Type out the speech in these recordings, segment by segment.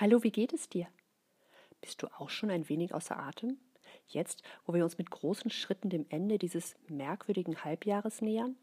Hallo, wie geht es dir? Bist du auch schon ein wenig außer Atem? Jetzt, wo wir uns mit großen Schritten dem Ende dieses merkwürdigen Halbjahres nähern?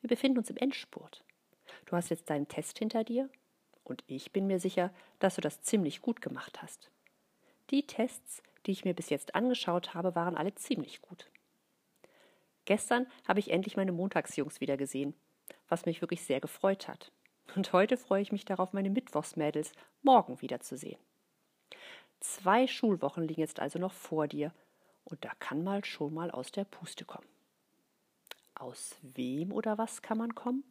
Wir befinden uns im Endspurt. Du hast jetzt deinen Test hinter dir und ich bin mir sicher, dass du das ziemlich gut gemacht hast. Die Tests, die ich mir bis jetzt angeschaut habe, waren alle ziemlich gut. Gestern habe ich endlich meine Montagsjungs wieder gesehen, was mich wirklich sehr gefreut hat. Und heute freue ich mich darauf, meine Mittwochsmädels morgen wiederzusehen. Zwei Schulwochen liegen jetzt also noch vor dir, und da kann mal schon mal aus der Puste kommen. Aus wem oder was kann man kommen?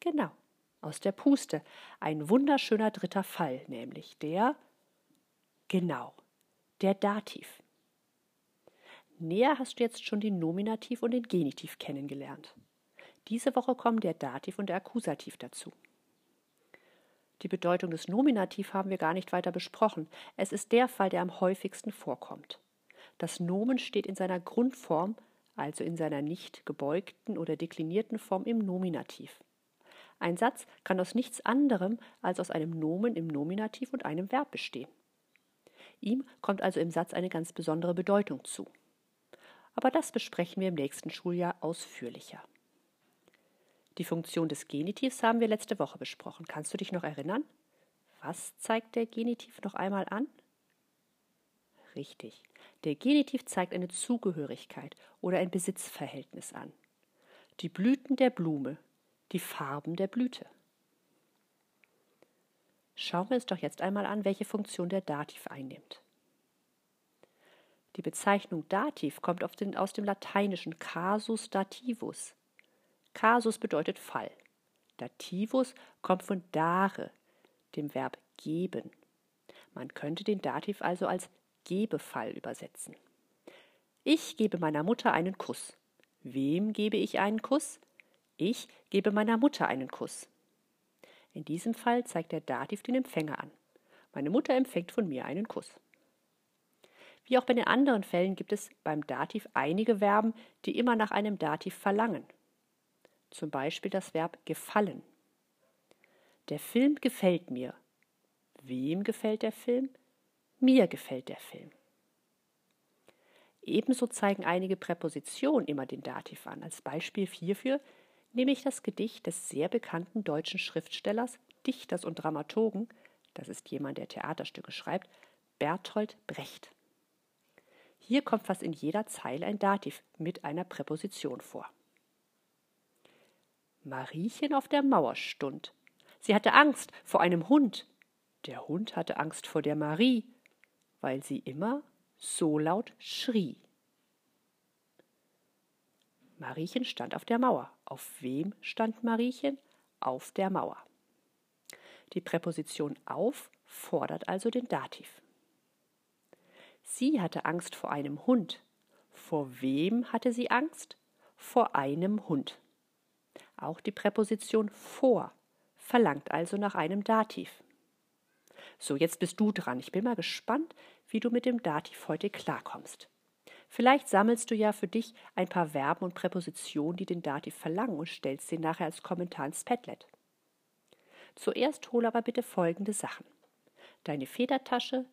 Genau, aus der Puste. Ein wunderschöner dritter Fall, nämlich der, genau, der Dativ. Näher hast du jetzt schon den Nominativ und den Genitiv kennengelernt. Diese Woche kommen der Dativ und der Akkusativ dazu. Die Bedeutung des Nominativ haben wir gar nicht weiter besprochen. Es ist der Fall, der am häufigsten vorkommt. Das Nomen steht in seiner Grundform, also in seiner nicht gebeugten oder deklinierten Form im Nominativ. Ein Satz kann aus nichts anderem als aus einem Nomen im Nominativ und einem Verb bestehen. Ihm kommt also im Satz eine ganz besondere Bedeutung zu. Aber das besprechen wir im nächsten Schuljahr ausführlicher. Die Funktion des Genitivs haben wir letzte Woche besprochen. Kannst du dich noch erinnern? Was zeigt der Genitiv noch einmal an? Richtig. Der Genitiv zeigt eine Zugehörigkeit oder ein Besitzverhältnis an. Die Blüten der Blume, die Farben der Blüte. Schauen wir uns doch jetzt einmal an, welche Funktion der Dativ einnimmt. Die Bezeichnung Dativ kommt aus dem lateinischen casus dativus, Kasus bedeutet Fall. Dativus kommt von dare, dem Verb geben. Man könnte den Dativ also als Gebefall übersetzen. Ich gebe meiner Mutter einen Kuss. Wem gebe ich einen Kuss? Ich gebe meiner Mutter einen Kuss. In diesem Fall zeigt der Dativ den Empfänger an. Meine Mutter empfängt von mir einen Kuss. Wie auch bei den anderen Fällen gibt es beim Dativ einige Verben, die immer nach einem Dativ verlangen zum Beispiel das Verb gefallen. Der Film gefällt mir. Wem gefällt der Film? Mir gefällt der Film. Ebenso zeigen einige Präpositionen immer den Dativ an. Als Beispiel hierfür nehme ich das Gedicht des sehr bekannten deutschen Schriftstellers, Dichters und Dramaturgen, das ist jemand, der Theaterstücke schreibt, Bertolt Brecht. Hier kommt fast in jeder Zeile ein Dativ mit einer Präposition vor. Mariechen auf der Mauer stund. Sie hatte Angst vor einem Hund. Der Hund hatte Angst vor der Marie, weil sie immer so laut schrie. Mariechen stand auf der Mauer. Auf wem stand Mariechen? Auf der Mauer. Die Präposition auf fordert also den Dativ. Sie hatte Angst vor einem Hund. Vor wem hatte sie Angst? Vor einem Hund. Auch die Präposition vor verlangt also nach einem Dativ. So, jetzt bist du dran. Ich bin mal gespannt, wie du mit dem Dativ heute klarkommst. Vielleicht sammelst du ja für dich ein paar Verben und Präpositionen, die den Dativ verlangen und stellst sie nachher als Kommentar ins Padlet. Zuerst hole aber bitte folgende Sachen. Deine Federtasche,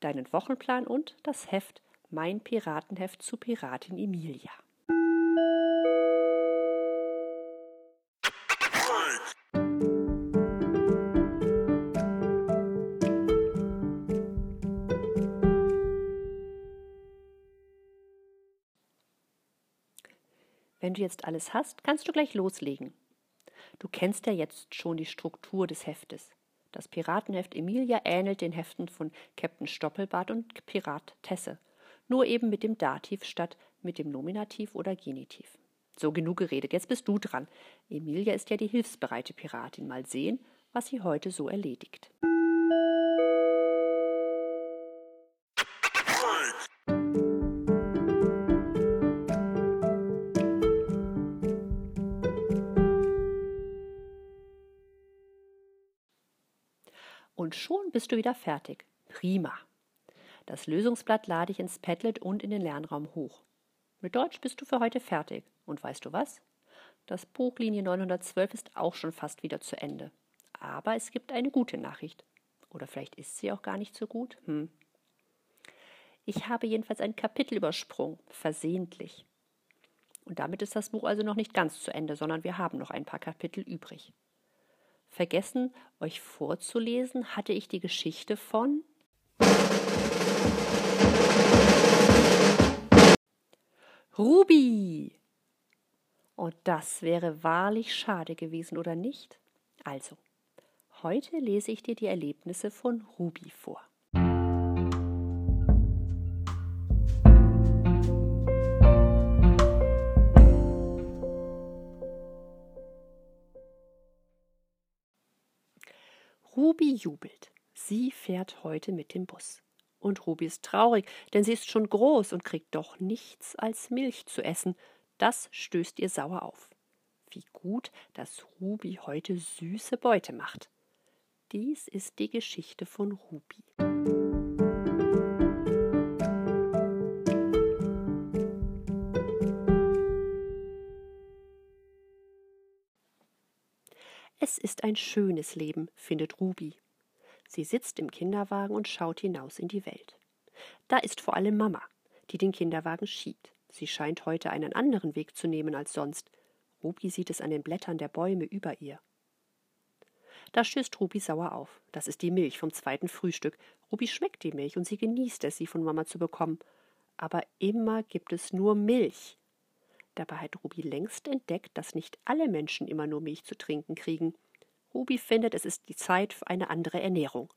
deinen Wochenplan und das Heft Mein Piratenheft zu Piratin Emilia. Wenn du jetzt alles hast, kannst du gleich loslegen. Du kennst ja jetzt schon die Struktur des Heftes. Das Piratenheft Emilia ähnelt den Heften von Captain Stoppelbart und Pirat Tesse, nur eben mit dem Dativ statt mit dem Nominativ oder Genitiv. So genug geredet, jetzt bist du dran. Emilia ist ja die hilfsbereite Piratin. Mal sehen, was sie heute so erledigt. Bist du wieder fertig. Prima. Das Lösungsblatt lade ich ins Padlet und in den Lernraum hoch. Mit Deutsch bist du für heute fertig. Und weißt du was? Das Buch Linie 912 ist auch schon fast wieder zu Ende. Aber es gibt eine gute Nachricht. Oder vielleicht ist sie auch gar nicht so gut. Hm. Ich habe jedenfalls ein Kapitel übersprungen, versehentlich. Und damit ist das Buch also noch nicht ganz zu Ende, sondern wir haben noch ein paar Kapitel übrig. Vergessen, euch vorzulesen, hatte ich die Geschichte von Ruby. Und das wäre wahrlich schade gewesen, oder nicht? Also, heute lese ich dir die Erlebnisse von Ruby vor. Ruby jubelt. Sie fährt heute mit dem Bus. Und Ruby ist traurig, denn sie ist schon groß und kriegt doch nichts als Milch zu essen. Das stößt ihr sauer auf. Wie gut, dass Ruby heute süße Beute macht. Dies ist die Geschichte von Ruby. Es ist ein schönes Leben, findet Ruby. Sie sitzt im Kinderwagen und schaut hinaus in die Welt. Da ist vor allem Mama, die den Kinderwagen schiebt. Sie scheint heute einen anderen Weg zu nehmen als sonst. Ruby sieht es an den Blättern der Bäume über ihr. Da stößt Ruby sauer auf. Das ist die Milch vom zweiten Frühstück. Ruby schmeckt die Milch und sie genießt es, sie von Mama zu bekommen. Aber immer gibt es nur Milch. Dabei hat Ruby längst entdeckt, dass nicht alle Menschen immer nur Milch zu trinken kriegen. Ruby findet, es ist die Zeit für eine andere Ernährung.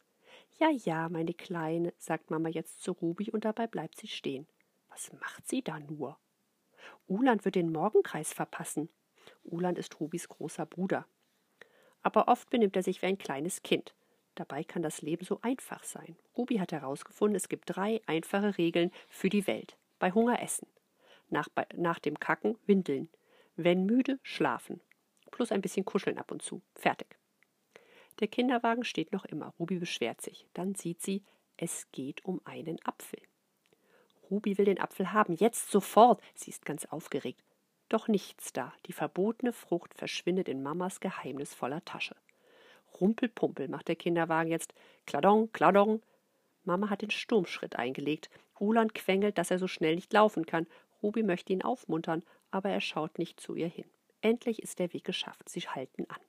Ja, ja, meine Kleine, sagt Mama jetzt zu Ruby und dabei bleibt sie stehen. Was macht sie da nur? Uland wird den Morgenkreis verpassen. Uland ist Rubis großer Bruder. Aber oft benimmt er sich wie ein kleines Kind. Dabei kann das Leben so einfach sein. Ruby hat herausgefunden, es gibt drei einfache Regeln für die Welt. Bei Hunger essen. Nach, nach dem Kacken windeln. Wenn müde, schlafen. Plus ein bisschen kuscheln ab und zu. Fertig. Der Kinderwagen steht noch immer. Ruby beschwert sich. Dann sieht sie, es geht um einen Apfel. Ruby will den Apfel haben, jetzt sofort. Sie ist ganz aufgeregt. Doch nichts da. Die verbotene Frucht verschwindet in Mamas geheimnisvoller Tasche. Rumpelpumpel macht der Kinderwagen jetzt. Kladong, kladong. Mama hat den Sturmschritt eingelegt. Uland quengelt, dass er so schnell nicht laufen kann. Ruby möchte ihn aufmuntern, aber er schaut nicht zu ihr hin. Endlich ist der Weg geschafft. Sie halten an.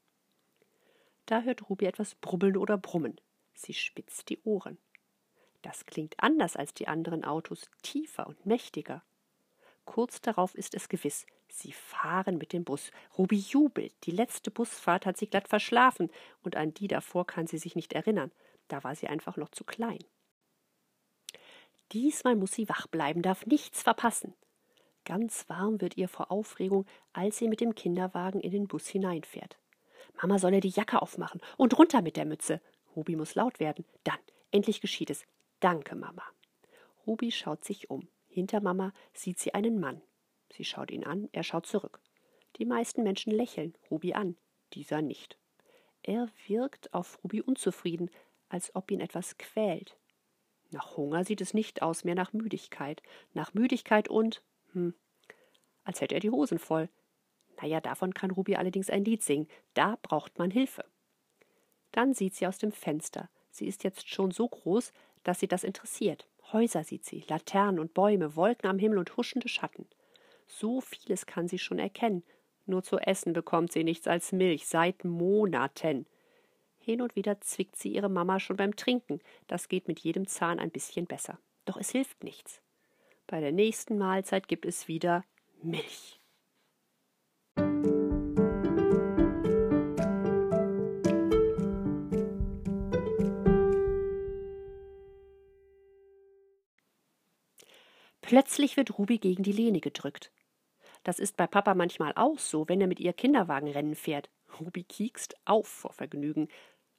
Da hört Ruby etwas brubbeln oder brummen. Sie spitzt die Ohren. Das klingt anders als die anderen Autos, tiefer und mächtiger. Kurz darauf ist es gewiss, sie fahren mit dem Bus. Ruby jubelt. Die letzte Busfahrt hat sie glatt verschlafen, und an die davor kann sie sich nicht erinnern. Da war sie einfach noch zu klein. Diesmal muss sie wach bleiben, darf nichts verpassen. Ganz warm wird ihr vor Aufregung, als sie mit dem Kinderwagen in den Bus hineinfährt. Mama solle die Jacke aufmachen und runter mit der Mütze. Ruby muss laut werden. Dann, endlich geschieht es. Danke, Mama. Ruby schaut sich um. Hinter Mama sieht sie einen Mann. Sie schaut ihn an, er schaut zurück. Die meisten Menschen lächeln Ruby an, dieser nicht. Er wirkt auf Ruby unzufrieden, als ob ihn etwas quält. Nach Hunger sieht es nicht aus, mehr nach Müdigkeit. Nach Müdigkeit und, hm, als hätte er die Hosen voll. Naja, davon kann Ruby allerdings ein Lied singen. Da braucht man Hilfe. Dann sieht sie aus dem Fenster. Sie ist jetzt schon so groß, dass sie das interessiert. Häuser sieht sie, Laternen und Bäume, Wolken am Himmel und huschende Schatten. So vieles kann sie schon erkennen. Nur zu essen bekommt sie nichts als Milch seit Monaten. Hin und wieder zwickt sie ihre Mama schon beim Trinken. Das geht mit jedem Zahn ein bisschen besser. Doch es hilft nichts. Bei der nächsten Mahlzeit gibt es wieder Milch. Plötzlich wird Ruby gegen die Lehne gedrückt. Das ist bei Papa manchmal auch so, wenn er mit ihr Kinderwagenrennen fährt. Ruby kiekst auf vor Vergnügen.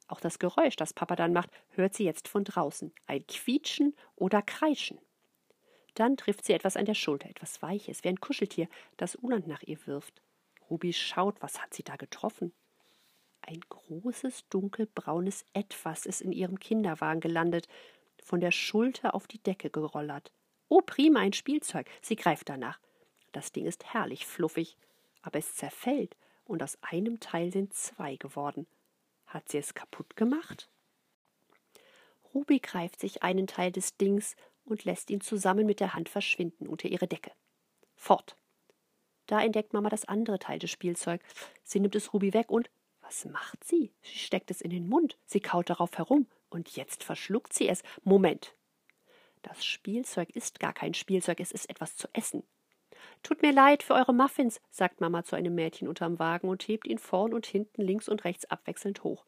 Auch das Geräusch, das Papa dann macht, hört sie jetzt von draußen. Ein Quietschen oder Kreischen. Dann trifft sie etwas an der Schulter, etwas Weiches, wie ein Kuscheltier, das Uland nach ihr wirft. Ruby schaut, was hat sie da getroffen? Ein großes, dunkelbraunes Etwas ist in ihrem Kinderwagen gelandet, von der Schulter auf die Decke gerollert. Oh, prima, ein Spielzeug. Sie greift danach. Das Ding ist herrlich fluffig, aber es zerfällt und aus einem Teil sind zwei geworden. Hat sie es kaputt gemacht? Ruby greift sich einen Teil des Dings und lässt ihn zusammen mit der Hand verschwinden unter ihre Decke. Fort. Da entdeckt Mama das andere Teil des Spielzeugs. Sie nimmt es Ruby weg und was macht sie? Sie steckt es in den Mund, sie kaut darauf herum und jetzt verschluckt sie es. Moment. Das Spielzeug ist gar kein Spielzeug, es ist etwas zu essen. Tut mir leid für eure Muffins, sagt Mama zu einem Mädchen unterm Wagen und hebt ihn vorn und hinten links und rechts abwechselnd hoch.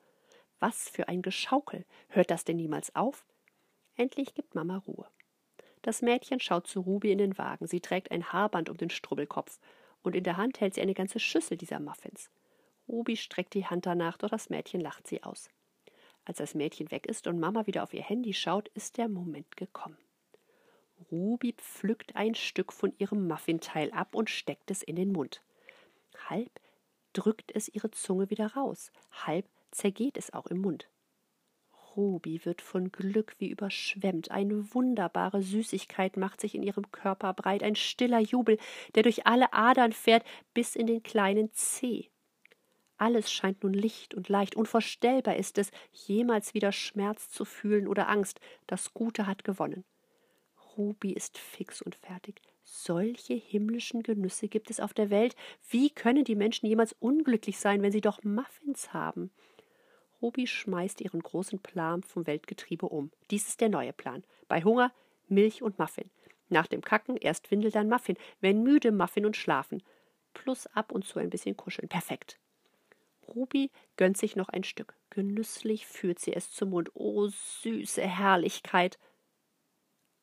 Was für ein Geschaukel. Hört das denn niemals auf? Endlich gibt Mama Ruhe. Das Mädchen schaut zu Ruby in den Wagen. Sie trägt ein Haarband um den Strubbelkopf und in der Hand hält sie eine ganze Schüssel dieser Muffins. Ruby streckt die Hand danach, doch das Mädchen lacht sie aus. Als das Mädchen weg ist und Mama wieder auf ihr Handy schaut, ist der Moment gekommen. Ruby pflückt ein Stück von ihrem Muffinteil ab und steckt es in den Mund. Halb drückt es ihre Zunge wieder raus, halb zergeht es auch im Mund. Ruby wird von Glück wie überschwemmt. Eine wunderbare Süßigkeit macht sich in ihrem Körper breit, ein stiller Jubel, der durch alle Adern fährt bis in den kleinen Zeh. Alles scheint nun licht und leicht. Unvorstellbar ist es, jemals wieder Schmerz zu fühlen oder Angst. Das Gute hat gewonnen. Ruby ist fix und fertig. Solche himmlischen Genüsse gibt es auf der Welt. Wie können die Menschen jemals unglücklich sein, wenn sie doch Muffins haben? Ruby schmeißt ihren großen Plan vom Weltgetriebe um. Dies ist der neue Plan. Bei Hunger Milch und Muffin. Nach dem Kacken erst Windel, dann Muffin. Wenn müde, Muffin und schlafen. Plus ab und zu ein bisschen kuscheln. Perfekt. Ruby gönnt sich noch ein Stück. Genüsslich führt sie es zum Mund. Oh, süße Herrlichkeit.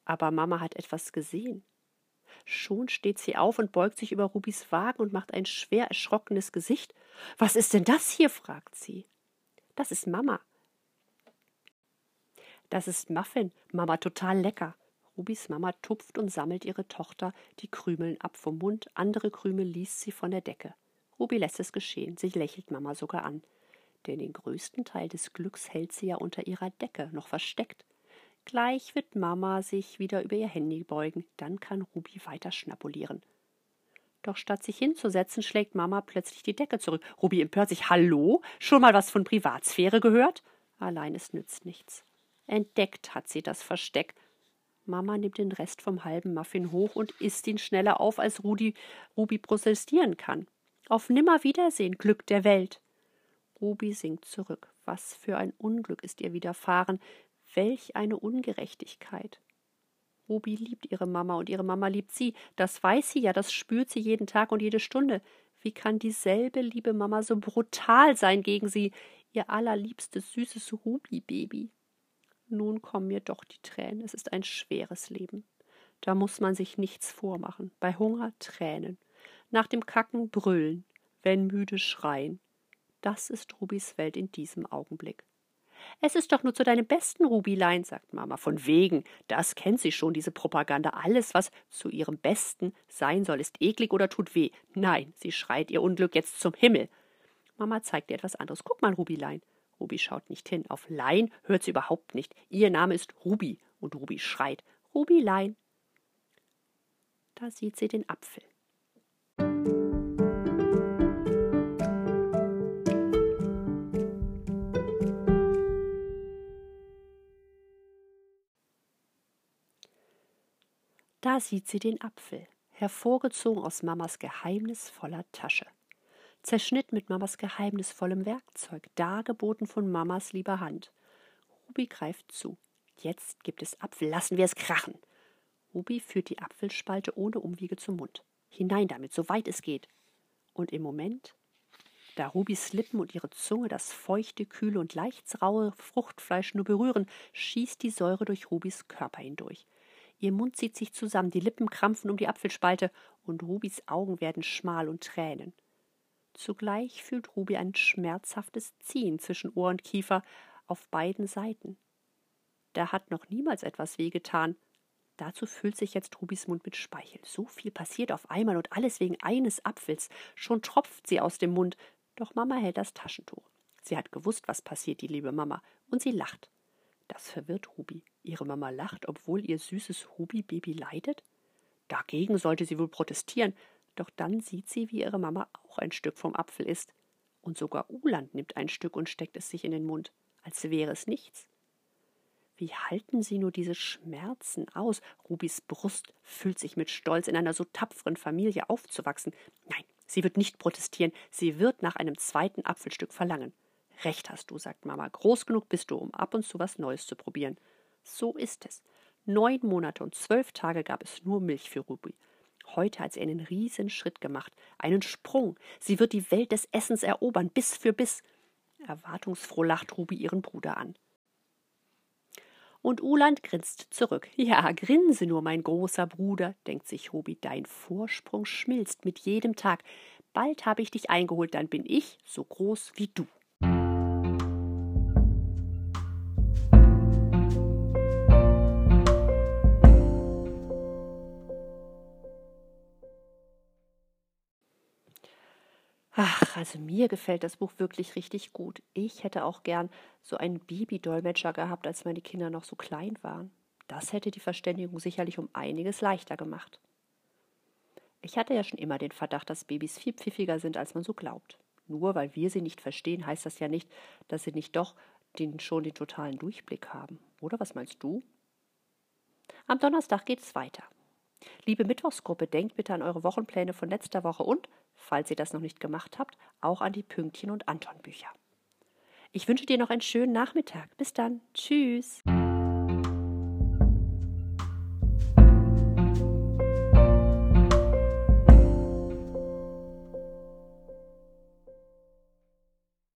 Aber Mama hat etwas gesehen. Schon steht sie auf und beugt sich über Rubis Wagen und macht ein schwer erschrockenes Gesicht. Was ist denn das hier? fragt sie. Das ist Mama. Das ist Muffin, Mama total lecker. Rubis Mama tupft und sammelt ihre Tochter die Krümeln ab vom Mund, andere Krümel liest sie von der Decke. Ruby lässt es geschehen, sie lächelt Mama sogar an. Denn den größten Teil des Glücks hält sie ja unter ihrer Decke, noch versteckt. Gleich wird Mama sich wieder über ihr Handy beugen, dann kann Ruby weiter schnapulieren. Doch statt sich hinzusetzen, schlägt Mama plötzlich die Decke zurück. Ruby empört sich. Hallo? Schon mal was von Privatsphäre gehört? Allein es nützt nichts. Entdeckt hat sie das Versteck. Mama nimmt den Rest vom halben Muffin hoch und isst ihn schneller auf, als Rudi, Ruby protestieren kann. Auf Nimmerwiedersehen, Glück der Welt. Ruby sinkt zurück. Was für ein Unglück ist ihr widerfahren. Welch eine Ungerechtigkeit. Ruby liebt ihre Mama und ihre Mama liebt sie. Das weiß sie ja, das spürt sie jeden Tag und jede Stunde. Wie kann dieselbe liebe Mama so brutal sein gegen sie, ihr allerliebstes, süßes Ruby-Baby? Nun kommen mir doch die Tränen. Es ist ein schweres Leben. Da muss man sich nichts vormachen. Bei Hunger Tränen. Nach dem Kacken brüllen. Wenn müde schreien. Das ist Rubis Welt in diesem Augenblick. Es ist doch nur zu deinem besten, Rubilein, sagt Mama. Von wegen, das kennt sie schon, diese Propaganda. Alles, was zu ihrem Besten sein soll, ist eklig oder tut weh. Nein, sie schreit ihr Unglück jetzt zum Himmel. Mama zeigt ihr etwas anderes. Guck mal, Rubilein. Ruby schaut nicht hin. Auf Lein hört sie überhaupt nicht. Ihr Name ist Ruby. Und Ruby schreit. Rubilein. Da sieht sie den Apfel. Da sieht sie den Apfel, hervorgezogen aus Mamas geheimnisvoller Tasche. Zerschnitt mit Mamas geheimnisvollem Werkzeug, dargeboten von Mamas lieber Hand. Ruby greift zu. Jetzt gibt es Apfel, lassen wir es krachen. Ruby führt die Apfelspalte ohne Umwege zum Mund. Hinein damit, so weit es geht. Und im Moment, da Rubys Lippen und ihre Zunge das feuchte, kühle und leicht raue Fruchtfleisch nur berühren, schießt die Säure durch Rubys Körper hindurch. Ihr Mund zieht sich zusammen, die Lippen krampfen um die Apfelspalte und Rubis Augen werden schmal und Tränen. Zugleich fühlt Ruby ein schmerzhaftes Ziehen zwischen Ohr und Kiefer auf beiden Seiten. Da hat noch niemals etwas wehgetan. Dazu füllt sich jetzt Rubis Mund mit Speichel. So viel passiert auf einmal und alles wegen eines Apfels. Schon tropft sie aus dem Mund. Doch Mama hält das Taschentuch. Sie hat gewusst, was passiert, die liebe Mama, und sie lacht. Das verwirrt Ruby. Ihre Mama lacht, obwohl ihr süßes Ruby-Baby leidet? Dagegen sollte sie wohl protestieren, doch dann sieht sie, wie ihre Mama auch ein Stück vom Apfel isst. Und sogar Uland nimmt ein Stück und steckt es sich in den Mund, als wäre es nichts. Wie halten Sie nur diese Schmerzen aus? Rubis Brust füllt sich mit Stolz, in einer so tapferen Familie aufzuwachsen. Nein, sie wird nicht protestieren, sie wird nach einem zweiten Apfelstück verlangen. Recht hast du, sagt Mama, groß genug bist du, um ab und zu was Neues zu probieren. So ist es. Neun Monate und zwölf Tage gab es nur Milch für Ruby. Heute hat sie einen riesen Schritt gemacht, einen Sprung. Sie wird die Welt des Essens erobern, Biss für Biss. Erwartungsfroh lacht Ruby ihren Bruder an. Und Uland grinst zurück. Ja, grinse nur, mein großer Bruder, denkt sich Ruby, dein Vorsprung schmilzt mit jedem Tag. Bald habe ich dich eingeholt, dann bin ich so groß wie du. Also mir gefällt das Buch wirklich richtig gut. Ich hätte auch gern so einen Babydolmetscher gehabt, als meine Kinder noch so klein waren. Das hätte die Verständigung sicherlich um einiges leichter gemacht. Ich hatte ja schon immer den Verdacht, dass Babys viel pfiffiger sind, als man so glaubt. Nur weil wir sie nicht verstehen, heißt das ja nicht, dass sie nicht doch den, schon den totalen Durchblick haben. Oder was meinst du? Am Donnerstag geht es weiter. Liebe Mittwochsgruppe, denkt bitte an eure Wochenpläne von letzter Woche und, falls ihr das noch nicht gemacht habt, auch an die Pünktchen und Anton Bücher. Ich wünsche dir noch einen schönen Nachmittag. Bis dann. Tschüss.